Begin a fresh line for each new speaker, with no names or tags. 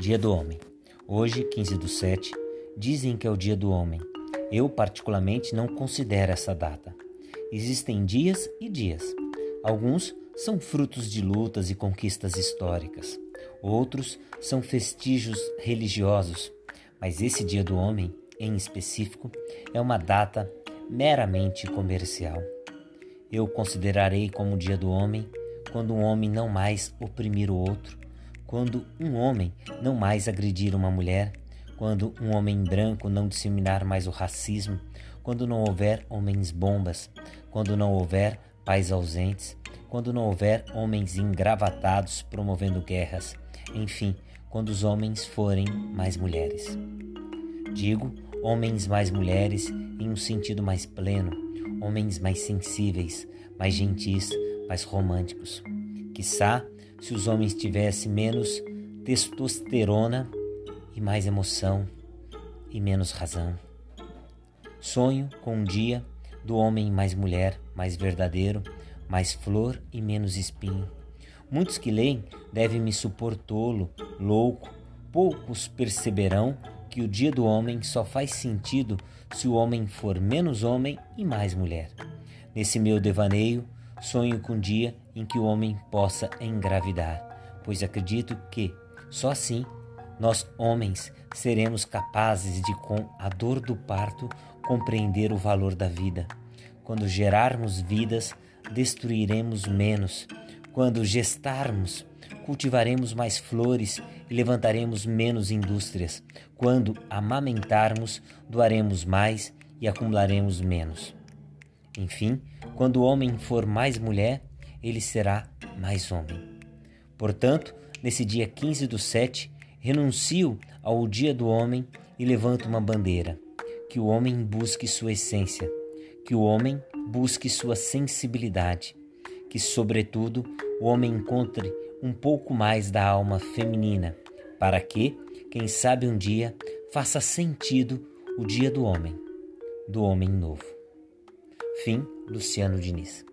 Dia do Homem. Hoje, 15 do 7, dizem que é o Dia do Homem. Eu, particularmente, não considero essa data. Existem dias e dias. Alguns são frutos de lutas e conquistas históricas. Outros são vestígios religiosos. Mas esse Dia do Homem, em específico, é uma data meramente comercial. Eu considerarei como Dia do Homem quando um homem não mais oprimir o outro quando um homem não mais agredir uma mulher, quando um homem branco não disseminar mais o racismo, quando não houver homens bombas, quando não houver pais ausentes, quando não houver homens engravatados promovendo guerras, enfim, quando os homens forem mais mulheres. Digo homens mais mulheres em um sentido mais pleno, homens mais sensíveis, mais gentis, mais românticos. Quiçá se os homens tivessem menos testosterona e mais emoção e menos razão. Sonho com um dia do homem mais mulher, mais verdadeiro, mais flor e menos espinho. Muitos que leem devem me supor tolo, louco, poucos perceberão que o dia do homem só faz sentido se o homem for menos homem e mais mulher. Nesse meu devaneio, Sonho com um dia em que o homem possa engravidar, pois acredito que só assim nós homens seremos capazes de, com a dor do parto, compreender o valor da vida. Quando gerarmos vidas, destruiremos menos. Quando gestarmos, cultivaremos mais flores e levantaremos menos indústrias. Quando amamentarmos, doaremos mais e acumularemos menos. Enfim, quando o homem for mais mulher, ele será mais homem. Portanto, nesse dia 15 do 7, renuncio ao dia do homem e levanto uma bandeira: que o homem busque sua essência, que o homem busque sua sensibilidade, que, sobretudo, o homem encontre um pouco mais da alma feminina, para que, quem sabe um dia, faça sentido o dia do homem, do homem novo. Fim, Luciano Diniz.